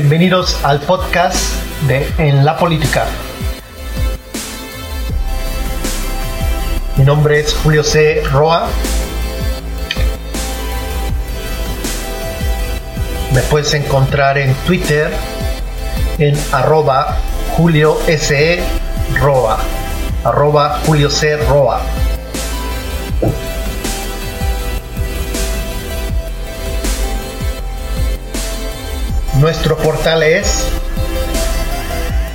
Bienvenidos al podcast de En la Política. Mi nombre es Julio C. Roa. Me puedes encontrar en Twitter en arroba Julio S. Roa. Julio C. Roa. Nuestro portal es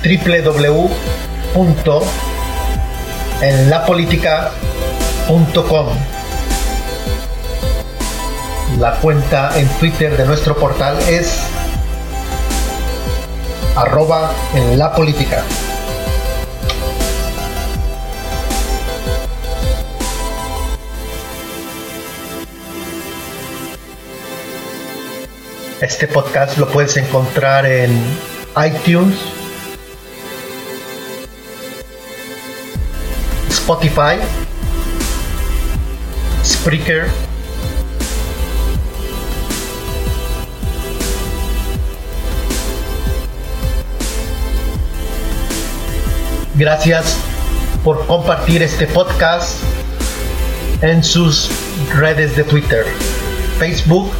www.enlapolitica.com. La cuenta en Twitter de nuestro portal es arroba en la política. Este podcast lo puedes encontrar en iTunes, Spotify, Spreaker, Gracias por compartir este podcast en sus redes de Twitter, Facebook,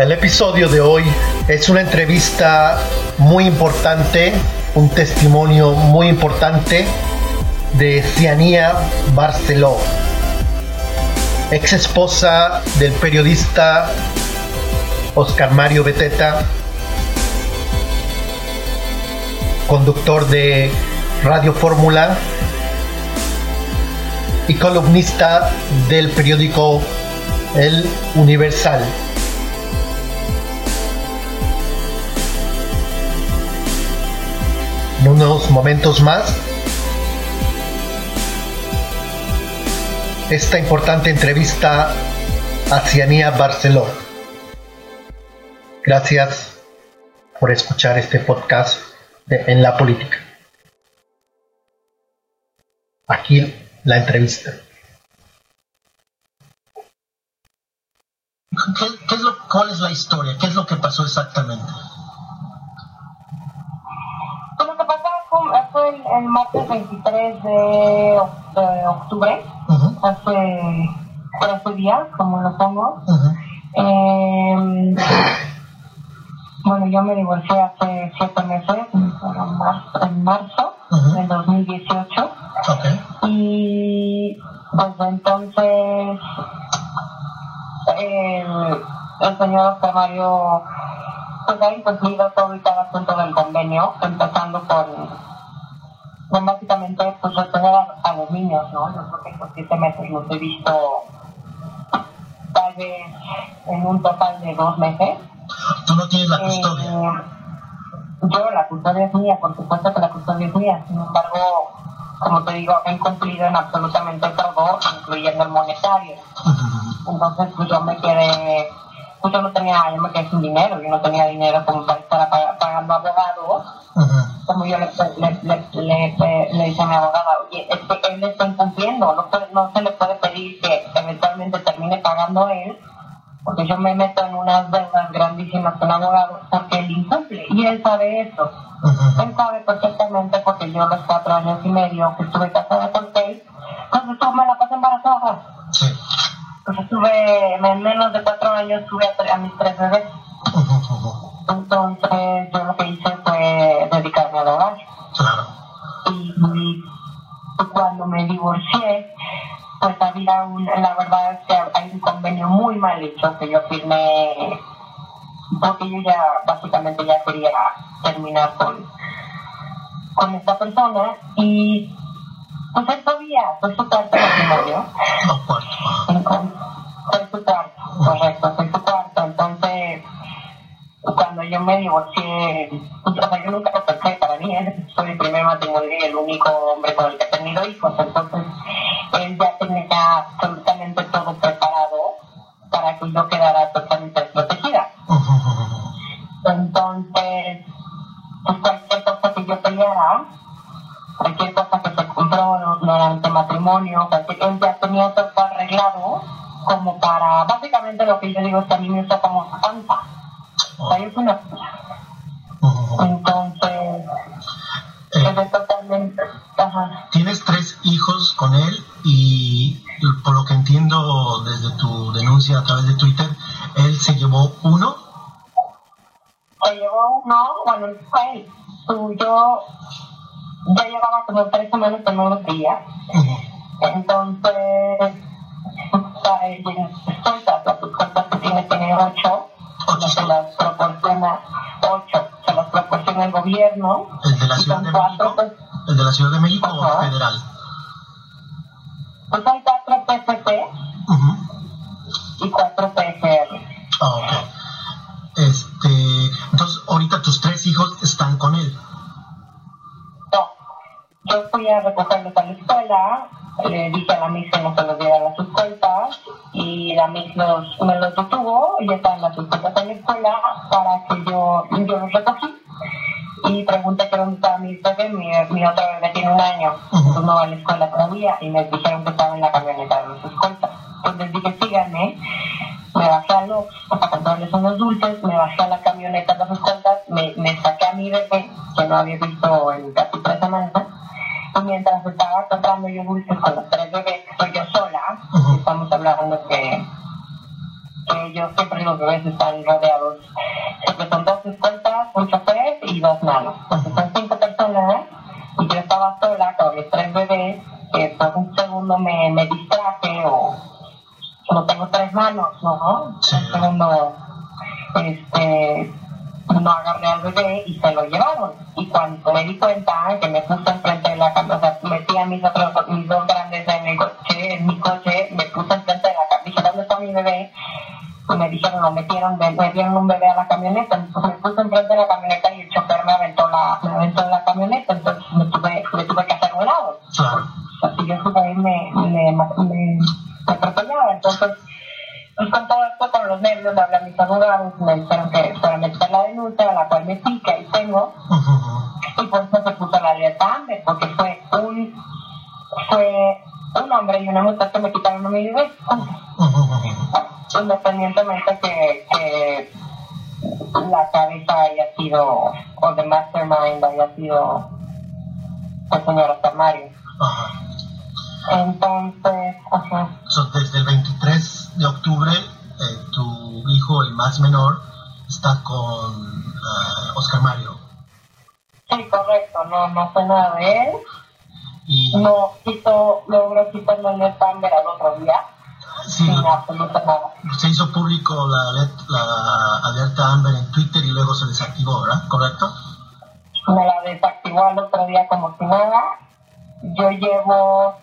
El episodio de hoy es una entrevista muy importante, un testimonio muy importante de Cianía Barceló, ex esposa del periodista Oscar Mario Beteta, conductor de Radio Fórmula y columnista del periódico El Universal. En unos momentos más esta importante entrevista a Cianía Barceló. Gracias por escuchar este podcast de En la Política. Aquí la entrevista. ¿Qué, es lo, ¿Cuál es la historia? ¿Qué es lo que pasó exactamente? Fue el, martes 23 de, octubre, hace, hace días, como lo pongo. Em, bueno, yo me divorcié hace siete meses, en marzo, del 2018. Y pues entonces el, el señor Oscar Mario pues ha incumplido todo y cada punto del convenio, empezando por pues básicamente pues retener a, los niños, ¿no? Yo creo que por siete meses los he visto tal vez en un total de dos meses. ¿Tú no tienes la eh, custodia? yo, la custodia es mía, por supuesto que la custodia es mía, sin embargo, como te digo, he incumplido en absolutamente todo, incluyendo el monetario. Entonces, pues yo me quedé, pues yo no tenía, yo me quedé sin dinero, yo no tenía dinero como para estar pagando abogados como yo le, le, le, dije a mi abogada, oye, es que él está incumpliendo, no, no se le puede pedir que eventualmente termine pagando él, porque yo me meto en unas deudas grandísimas con abogados porque él incumple, y él sabe eso. Él sabe perfectamente porque yo los cuatro años y medio que estuve casada con él, pues estuve, me la pasé embarazada. Sí. Pues estuve, en menos de cuatro años tuve a, a mis tres bebés. Entonces yo lo que hice fue dedicarme a hogar. Y, cuando me divorcié, pues había un, la verdad es que hay un convenio muy mal hecho que yo firmé porque yo ya básicamente ya quería terminar con, con esta persona y pues él podía, fue su cuarto matrimonio. Fue su cuarto, correcto, fue su cuarto. Cuando yo me divorcié, o sea, yo nunca lo pensé para mí, ¿eh? soy el primer matrimonio y el único hombre con el que he tenido hijos, entonces él ya tenía absolutamente todo preparado para que yo quedara totalmente protegida. Entonces, pues cualquier cosa que yo peleara, cualquier cosa que se compró durante matrimonio, él ya tenía todo arreglado como para, básicamente lo que yo digo es que a mí me usa como una O sea, yo soy una Entonces, Eh, es totalmente, ajá. Tienes tres hijos con él y por lo que entiendo desde tu denuncia a través de Twitter, él se llevó uno. se llevó uno, bueno, fue yo ya llevaba como tres semanas que no los veía. Ujú. Entonces, sueltas las cuentas que tiene, tiene ocho, Ocho, se las proporciona, ocho, se las proporciona el gobierno. ¿El de la Ciudad de cuatro, México? pues, ¿El de la Ciudad de México o Ajá. federal? pues son cuatro PCP Ujú. y cuatro PGR. Ah, ok. Este, entonces, ahorita tus tres hijos están con él. No, yo fui a recogerlos a la escuela, le dije a la Miss que no se los diera a las escoltas y la los, y me dijeron que estaba en la camioneta de los escoltas. Entonces les dije, síganme, me bajé a los, para comprarles unos dulces, me bajé a la camioneta de los escoltas, me, me saqué a mi bebé, que no había visto en casi tres semanas, y mientras estaba comprando yo dulces con los tres bebés, soy yo sola, estamos hablando que, que ellos siempre los bebés están rodeados, siempre son dos escoltas, un chofer y dos manos, manos, ¿no? Este, no agarré al bebé y se lo llevaron. Y cuando me di cuenta que me puse enfrente de la cama, o sea, metí a mis, otros, mis dos grandes en el coche, en mi coche, me puse enfrente de la cama, dije, ¿dónde está mi bebé? Y me dijeron, lo metieron, me metieron un bebé a la camioneta, entonces me puse enfrente de la camioneta y el chofer me aventó la, me aventó en la camioneta, entonces me tuve, me tuve que hacer un lado Claro. así yo estuve ahí me, me, me, me atropellaba. Entonces, pues con todo esto, con los nervios, le hablé a mis abogados, me dijeron que para meter la denuncia, a la cual me sí, que ahí tengo, Ujú, ujú. y por eso se puso la alerta Amber, porque fue un, fue un hombre y una mujer que me quitaron a mi bebé, independientemente que, que la cabeza haya sido, o de mastermind haya sido el señor Mario. Ajá. Entonces, ajá. So, desde el 23 de octubre, eh, tu hijo, el más menor, está con ah, Oscar Mario. Sí, correcto, no, no sé nada de él. Y No quito, logró quitarme el estándar al otro día, sí, se hizo público la, alet- la alerta Amber en Twitter y luego se desactivó, ¿verdad? ¿Correcto? Me la desactivó al otro día como si nada. Yo llevo,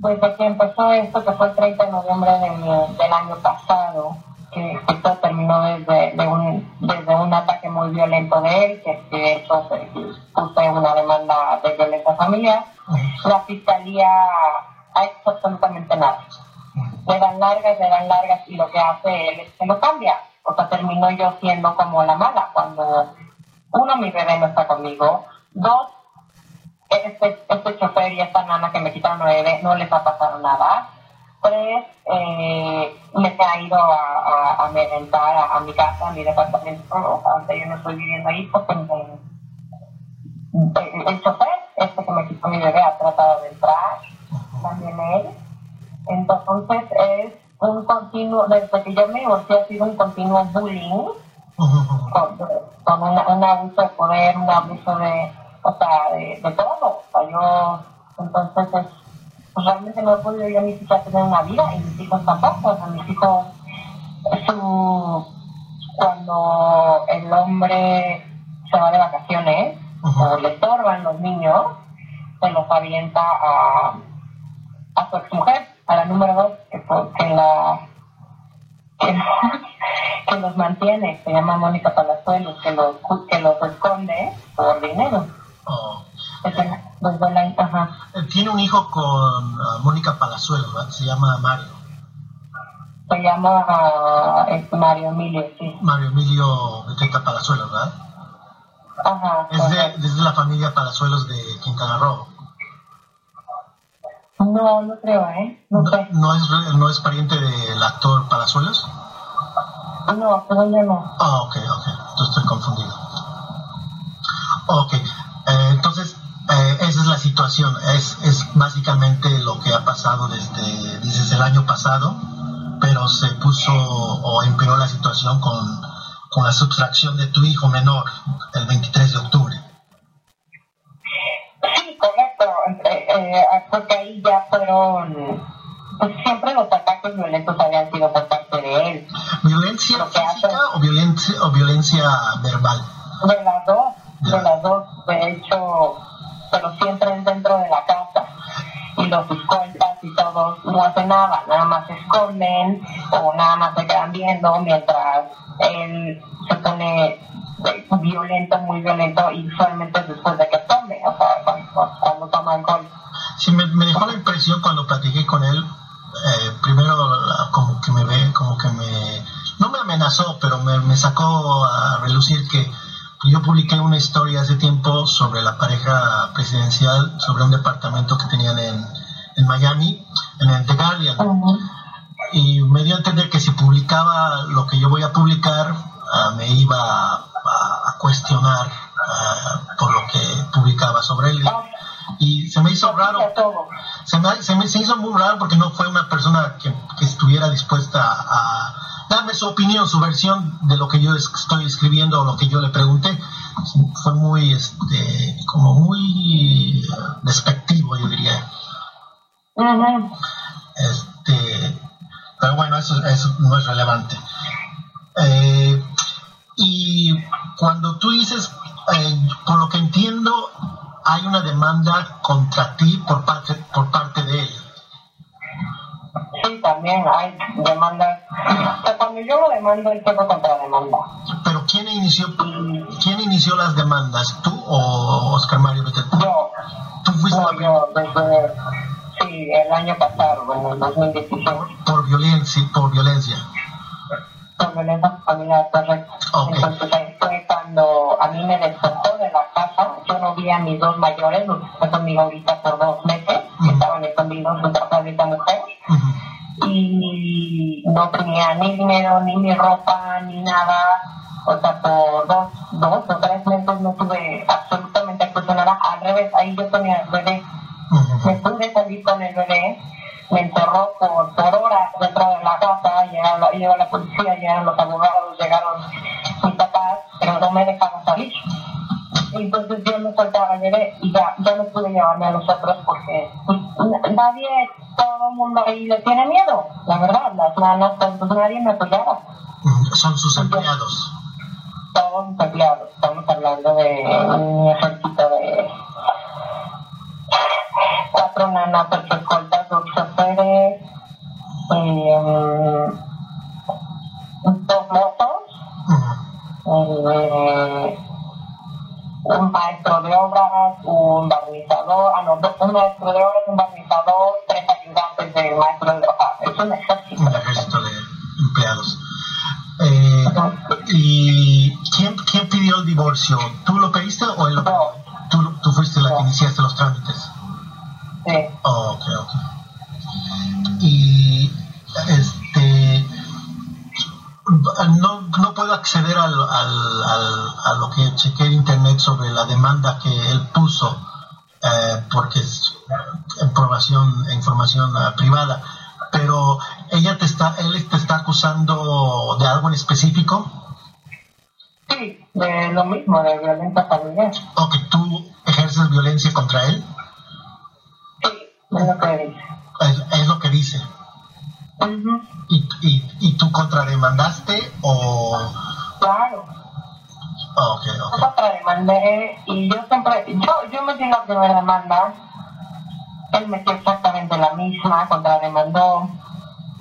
desde que empezó esto, que fue el 30 de noviembre de mi- del año pasado, que, todo terminó desde, de un, desde un ataque muy violento de él, que, de hecho se- puse una demanda Ujú. La fiscalía ha hecho absolutamente nada. le dan largas, le dan largas y lo que hace él es que lo cambia. O sea, termino yo siendo como la mala cuando, uno, mi bebé no está conmigo, dos, este, este chofer y esta nana que me quitaron bebé no les ha pasado nada, tres, eh, me se ha ido a, a, a mi casa, a mi departamento, o sea, yo no estoy viviendo ahí porque el, el chofer, este que me quitó mi bebé, ha tratado de entrar, también él. Entonces es un continuo, desde que yo me divorcié ha sido un continuo bullying con, un abuso de poder, un abuso de, o sea, de, de todo. O sea, yo, entonces es, pues realmente no he podido yo ni siquiera tener una vida y mis hijos tampoco. O sea, mis hijos, su, cuando el hombre se va de vacaciones O le estorban los niños, se los avienta a, a su exmujer, a la número dos, que, que la que, que los mantiene, se llama Mónica Palazuelos, que los, que los esconde por dinero. Oh. La, ajá. Eh, Tiene un hijo con ah, Mónica Palazuelos, ¿verdad? Se llama Mario. Se llama ah, Mario Emilio, sí. Mario Emilio Beteta Palazuelos, ¿verdad? Ajá. Es de, correcto. es de la familia Palazuelos de Quintana Roo. No, no creo, ¿eh? No, ¿No, sé. no es, ¿No es pariente del actor Palazuelos? No, todavía no. Ah, ok, ok. Entonces estoy confundido. Ok. eh, entonces, eh, esa es la situación. Es, es básicamente lo que ha pasado desde, dices, el año pasado, pero se puso o empeoró la situación con, con la sustracción de tu hijo menor el 23 de octubre. Sí, correcto. Eh, eh, porque ahí ya fueron. Pues siempre los ataques violentos habían sido por parte de él. ¿Violencia hace- física o violencia, o violencia verbal? De las dos, Ya. de las dos, de hecho, pero siempre es dentro de la casa. Y los escoltas y todos no hacen nada, nada más se esconden o nada más se quedan viendo mientras alcohol. Sí, me, me dejó la impresión cuando platiqué con él, eh, primero como que me ve, como que me, no me amenazó, pero me, me sacó a relucir que yo publiqué una historia hace tiempo sobre la pareja presidencial, sobre un departamento que tenían en, en Miami, en el The Guardian, y me dio a entender que si publicaba lo que yo se me, se me se hizo muy raro porque no fue una persona que, que estuviera dispuesta a, darme su opinión, su versión de lo que yo es- estoy escribiendo o lo que yo le pregunté. Fue muy, este, como muy despectivo, yo diría. Ujú. Este, pero bueno, eso, eso no es relevante. Eh, y cuando tú dices, eh, por lo que entiendo, hay una demanda contra ti por parte, por parte de él. Sí, también hay demandas. O sea, cuando yo lo demando, él puedo contrademanda. Pero ¿quién inició, ¿quién inició las demandas? ¿Tú o Oscar Mario Beteta? Yo, ¿Tú fuiste no, yo desde, sí, el año pasado, en el 2016, por violencia, por violencia. por violencia familiar, correcto. Ok. Entonces ahí fue cuando a mí me despertó de la casa, yo no vi a mis dos mayores, los que están conmigo ahorita por dos meses, estaban escondidos junto a esta mujer, y no tenía ni dinero, ni mi ropa, ni nada. O sea, por dos, dos o tres meses no tuve absolutamente acceso a nada. Al revés, ahí yo tenía el bebé. Me Ujú. pude salir con el bebé, me encerró por, por horas dentro de la casa, llegaron llegó la policía, llegaron los abogados, llegaron Entonces yo me soltaba el bebé y ya, ya no pude llevarme a los otros porque nadie, todo el mundo ahí le tiene miedo, la verdad, las manos, pues nadie me apoyaba, Ujú. Son sus empleados. todos mis empleados, estamos hablando de un ejército de cuatro nanas, ocho escoltas, dos choferes, eh, dos motos, Ujú. eh, un maestro de obras, un barnizador, ah, no, un maestro de obras, un barnizador, tres ayudantes del maestro de obras. Es un ejército. Un ejército de empleados. Eh, ¿Y quién, quién pidió el divorcio? ¿Tú lo pediste o él lo pidió? No. ¿Tú, tú fuiste la que iniciaste yo yo, metí la primera demanda, él metió exactamente la misma, contrademandó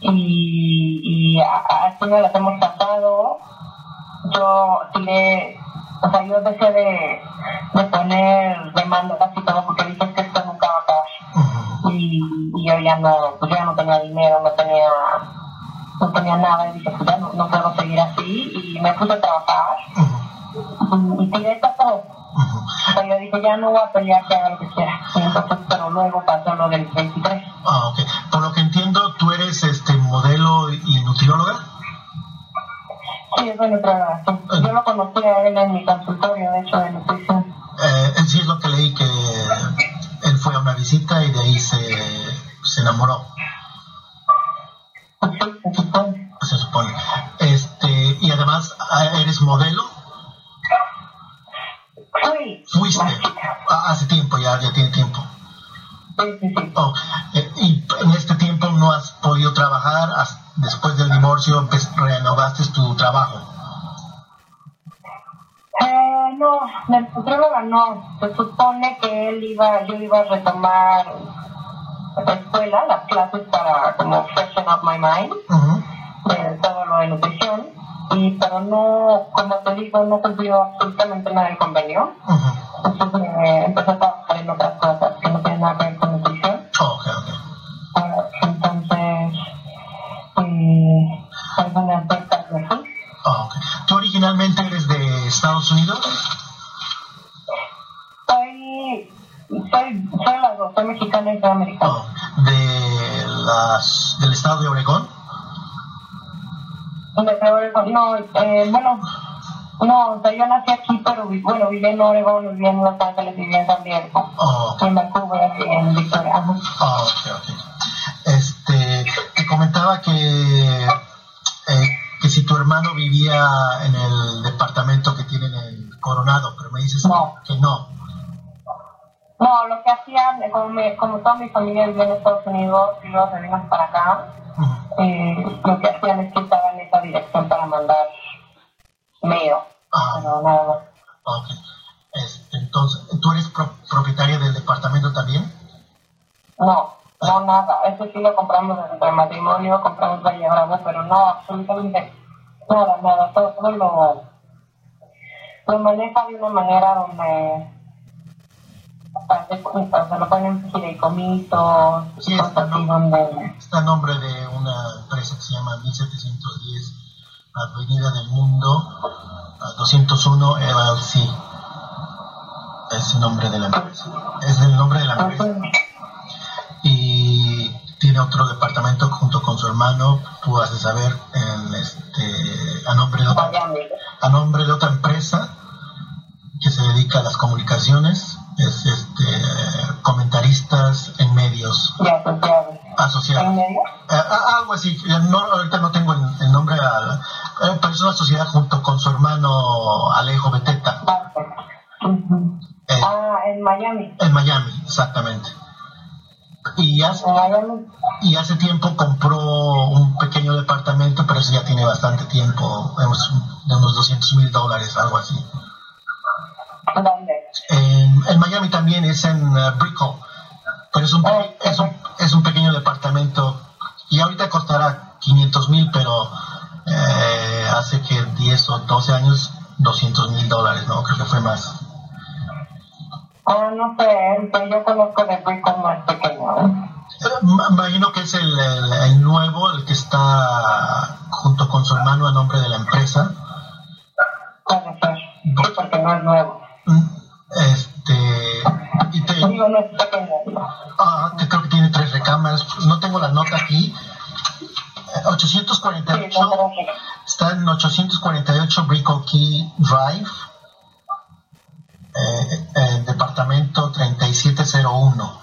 y, y así no las hemos tratado. Yo tiré, o sea, yo dejé de, de poner demandas y todo porque dije que esto nunca va a acabar. Y, y yo ya no, pues yo ya no tenía dinero, no tenía, no tenía nada y dije, pues ya no, no puedo seguir así y me puse a trabajar Ujú. y tiré todo. Pero yo dije, ya no voy a pelear, que haga lo que quiera. Entonces, pero luego pasó lo del 23. Ah, ok. Por lo que entiendo, tú eres este modelo y nutrióloga. Sí, es nutrióloga. Sí. Yo lo conocí a él en mi consultorio, de hecho, de nutrición. Eh, sí, es lo que leí, que él fue a una visita y de ahí se, se enamoró. Supone. Se supone. Este, y además, ¿eres modelo? Ah, Hace tiempo, ya, ya tiene tiempo. Oh, y en este tiempo no has podido trabajar, después del divorcio empe- renovaste tu trabajo. Eh, no, el nutrióloga no. Se supone que él iba, yo iba a retomar la escuela, las clases para como freshen up my mind, de todo lo de nutrición. Y, pero no, como te digo, no cumplió absolutamente nada el convenio. Entonces eh, empecé a trabajar en otras cosas que no tienen nada que ver con nutrición. Oh, ok, ok. Ah, entonces, eh, algunas y así. Oh, ok. ¿Tú originalmente eres de Estados Unidos? Soy, soy, soy las dos, soy mexicana y soy americana. Oh, de las, del estado de Oregón. Oregon, no, eh, bueno, no, o sea, yo nací aquí, pero bueno, viví en Oregon, viví en Los Ángeles, viví en San Diego, Oh, ok. en Vancouver en Victoria. Ah, ok, ok. Este, te comentaba que, eh, que si tu hermano vivía en el departamento que tienen en Coronado, pero me dices No. que no. No, lo que hacían, como, me, como toda mi familia vivía en Estados Unidos y luego se venimos para acá. Eh, lo que hacían es que estaban en esa dirección para mandar mail, Ah, pero nada más. Este, entonces, ¿tú eres pro- propietaria del departamento también? No, no nada. Ese sí lo compramos entre matrimonio, compramos Valle Bravo, pero no, absolutamente nada, nada. Todo, todo lo, lo maneja de una manera donde lo ponen fideicomisos, Sí, está, cosas así ¿no? donde... Está a nombre de una empresa que se llama 1710 Avenida del Mundo, ah, 201 LLC. Es el nombre de la empresa. Es el nombre de la empresa. y tiene otro departamento junto con su hermano, tú has de saber, en este, a, nombre de otra, a nombre de otra empresa que se dedica a las comunicaciones, es este, comentaristas en medios asociados. ¿En asociados. medio? Eh, a- algo así, eh, no, ahorita no tengo el, nombre, al- eh, pero es una sociedad junto con su hermano Alejo Beteta, eh, Ah, en Miami. en Miami, exactamente. Y hace, y hace tiempo compró un pequeño departamento, pero eso ya tiene bastante tiempo, de unos, de unos 200 mil dólares, algo así. ¿Dónde? En, en Miami también es en uh, Brickell, pero es un, pe- es, un, es un pequeño departamento y ahorita costará 500 mil, pero eh, hace que 10 o 12 años 200 mil dólares, ¿no? Creo que fue más. Ah, no sé, el que yo conozco de Brickell es pequeño. ¿eh? Imagino que es el, el- el nuevo, el que está junto con su hermano a nombre de la empresa. Sí, porque no es nuevo. Este, y te, ah, que creo que tiene tres recámaras. No tengo la nota aquí. Eh, Sí, 848 no creo que- está en 848 Brickell Key Drive, eh, eh, departamento 3701.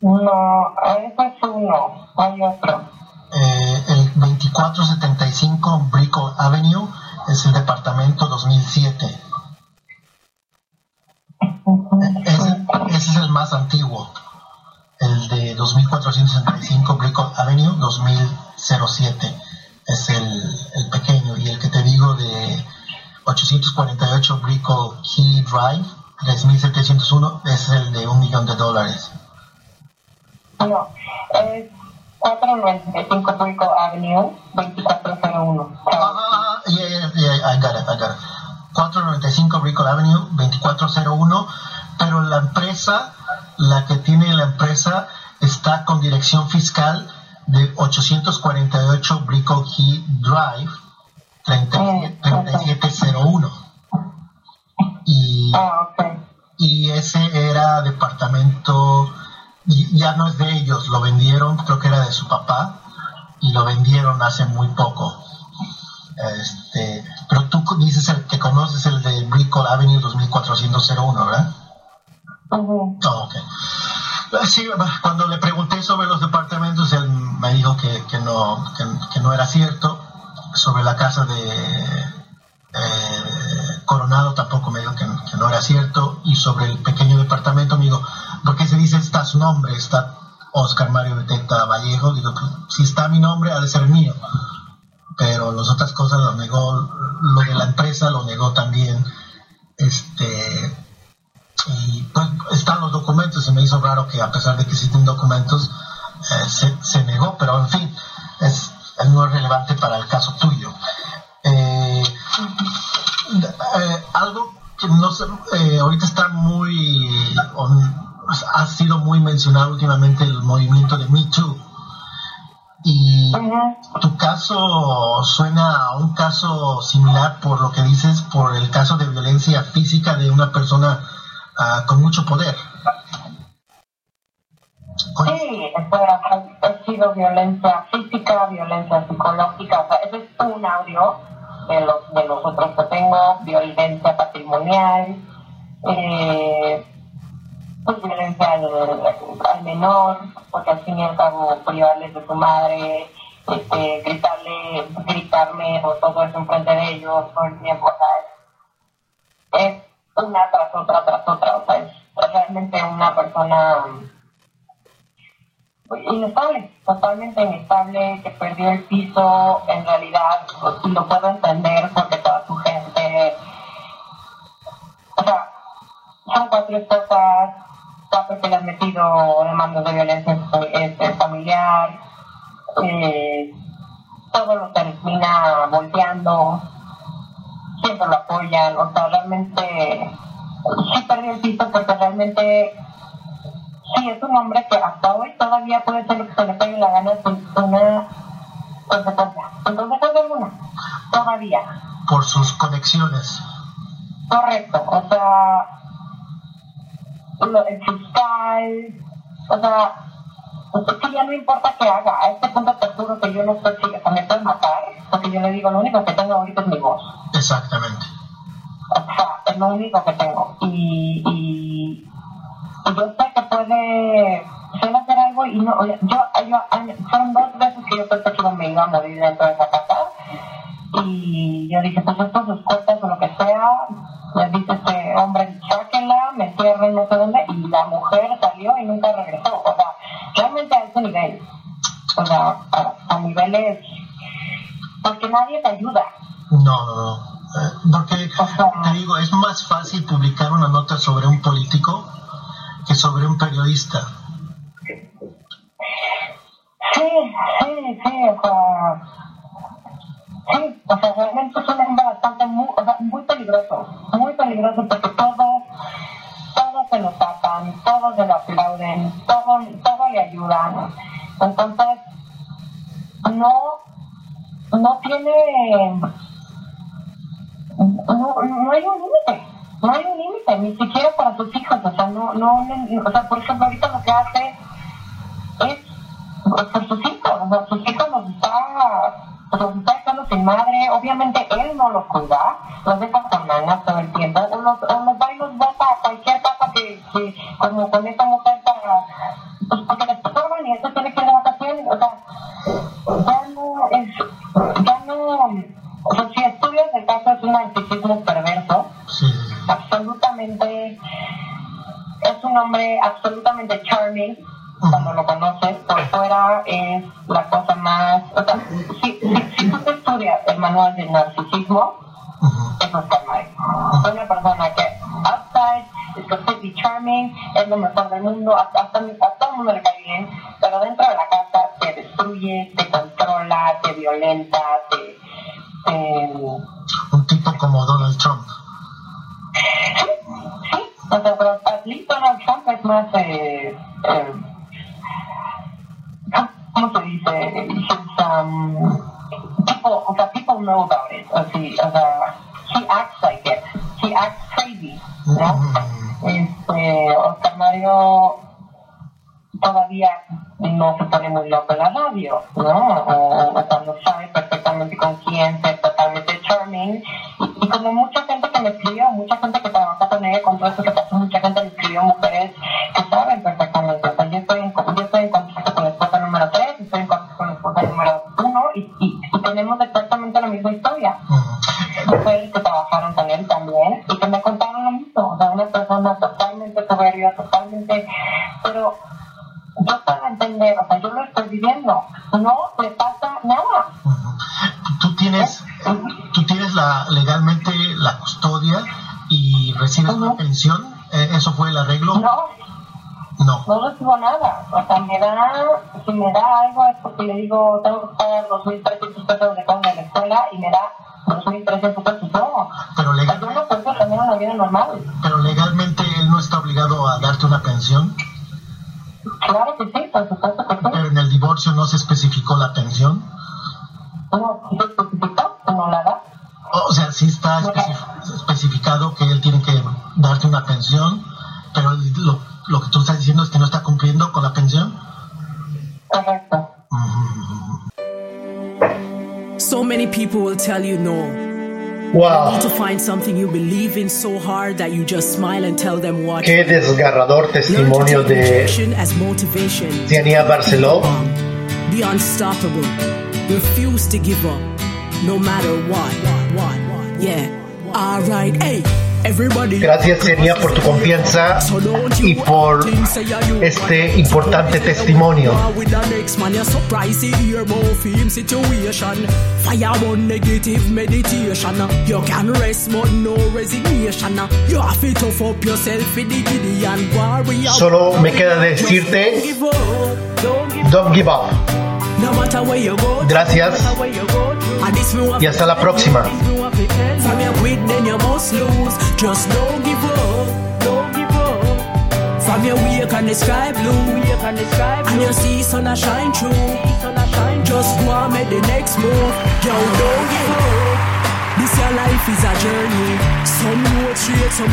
No, eso es uno. Hay otro. Eh, el 2475 Brickell Avenue es el departamento 2007. Ese, ese es el más antiguo. El de 2465 Brickell Avenue 2007 es el, el pequeño. Y el que te digo de 848 Brickell Key Drive 3701 es el de un millón de dólares. No, es 495 Brickell Avenue, 2401. Ah, yeah, yeah, yeah, I got it, I got it. 495 Brickell Avenue, 2401, pero la empresa, la que tiene la empresa, está con dirección fiscal de 848 Brickell Key Drive, 37 3701. Ah, ok. y ese era departamento, y- ya no es de ellos, lo vendieron, creo que era de su papá, y lo vendieron hace muy poco. Este, pero tú dices el que conoces el de Brickell Avenue 2401, ¿verdad? Oh, ok. Eh, Sí, cuando le pregunté sobre los departamentos, él me dijo que, que no, que, no era cierto. Sobre la casa de eh, Coronado tampoco me dijo que, no era cierto. Y sobre el pequeño departamento me dijo, ¿por qué se dice está su nombre? Está Oscar Mario Beteta Vallejo. Digo, pues, si está mi nombre, ha de ser mío. Pero las otras cosas lo negó, lo de la empresa lo negó también. Este, y pues están los documentos, se me hizo raro que a pesar de que existen documentos, eh, se, se negó, pero en fin, es, no es relevante para el caso tuyo. Eh, eh, algo que no sé, eh, ahorita está muy, on- ha sido muy mencionado últimamente el movimiento de Me Too. Y tu caso suena a un caso similar por lo que dices, por el caso de violencia física de una persona ah, con mucho poder. Sí, ha, ha sido violencia física, violencia psicológica, o sea, ese es un audio de los, de los otros que tengo, violencia patrimonial, eh, pues violencia al, menor, porque al fin y al cabo privarles de su madre, este, gritarle, gritarme o todo eso enfrente de ellos todo el tiempo, o una tras otra, tras otra, o sea, es realmente una persona inestable, totalmente inestable, que perdió el piso, en realidad, y lo puedo entender porque toda su gente, o sea, son cuatro esposas, cuatro que le han metido demandas de violencia este, familiar, eh, todo lo termina volteando, siempre lo apoyan, o sea, realmente sí perdió el piso porque realmente Sí, es un hombre que hasta hoy todavía puede ser que se le pegue la gana sin una consecuencia. Sin consecuencia alguna. Todavía. por sus conexiones. Correcto. O sea, lo, el fiscal, o sea, es que ya no importa qué haga. A este punto te juro que yo no estoy si o sea, me puedes matar, porque yo le digo, lo único que tengo ahorita es mi voz. Exactamente. O sea, es lo único que tengo. Y, y, y yo sé que puede, suele hacer algo y no, oye, yo, yo, fueron dos veces que yo pensé que me iba a morir dentro de esa casa. Y yo dije, pues esto sus cuentas o lo que sea, les dice este hombre, me entierren no sé dónde, y la mujer salió y nunca regresó. O sea, realmente a ese nivel. O sea, a, a niveles, porque nadie te ayuda. No, no, no. Eh, porque, te digo, es más fácil publicar una nota sobre un político que sobre un periodista. Sí, sí, sí, o sea, sí, o sea, realmente es un hombre bastante, muy, o sea, muy peligroso, muy peligroso porque todos, todos se lo tapan, todos se lo aplauden, todo, todo le ayudan, entonces, no, no tiene, no, no hay un límite, no hay un límite, ni siquiera para sus hijos, o sea, no, no, o sea, por ejemplo, ahorita lo que hace es por sus hijos, o sea, sus hijos los está, los está sin madre, obviamente él no los cuida, los deja con nanas todo el tiempo, o los, o los va y los bota a cualquier casa que, que como con esta mujer para, pues porque les forman y esto tiene que ir de vacaciones, o sea, ya no es, ya no, o sea, si estudias el caso es un narcisismo perverso, Sí. absolutamente, es un hombre absolutamente charming, cuando lo conoces, por fuera es la cosa más, o sea, si, si, si tú te estudias el manual del narcisismo, eso está mal. Es una persona que outside es completely charming, es lo mejor del mundo, hasta, hasta, a todo el mundo le cae bien, pero dentro de la casa te destruye, te controla, te violenta, te... te Un tipo como Donald Trump. Sí, o sea, pero least Donald Trump es más, eh, people know about it. Así, o sea, he acts like it. He acts crazy. ¿no? Este, Oscar Mario todavía no se pone muy loco en la radio, ¿no? O, o cuando sabe perfectamente con quién, ser totalmente charming. Y, y como mucha gente que me escribió, mucha gente que trabaja con ella, con todo esto que pasó, mucha gente me escribió, mujeres que saben perfectamente. O sea, yo estoy en, yo estoy en contacto con la esposa número 3, estoy en contacto con la esposa número 1 y, y, y tenemos exactamente la misma historia. Mujeres que trabajaron con él también y que me contaron lo mismo. O sea, una persona totalmente soberbia, totalmente... Pero yo puedo entender, o sea, yo lo estoy viviendo. No le pasa nada. Tú tienes, tú tienes la, legalmente la custodia y recibes una pensión. Eh, ¿Eso fue el arreglo? No, No. no recibo nada. O sea, me da, si me da algo es porque le digo, tengo que pagar 2.300 pesos de conga en la escuela y me da 2.300 pesos. Pero, no una vida normal. pero legalmente él no está obligado a darte una pensión. Claro que sí, por supuesto que sí. Pero en el divorcio no se especificó la pensión. No, se especificó, no la da. O sea, sí está especi- especificado que él tiene que darte una pensión, pero lo, lo que tú estás diciendo es que no está cumpliendo con la pensión. Correcto. So many people will tell you no. You Wow, need to find something you believe in so hard that you just smile and tell them what. qué desgarrador testimonio de. Ciania Barceló. Be unstoppable. Refuse to give up, no matter what. What? Yeah. All right. Hey. Gracias Ciania por tu confianza y por este importante testimonio. Solo me queda decirte, Don't give up, Gracias no matter where you go. And this me want y hasta la próxima. From your quit, then you must lose. Just don't give up, don't give up. From your wake and the sky blue, wake and the sky blue. And you see sun a shine through. Just go and make the next move. Yo, don't give up. This your life is a journey. Some road straight, some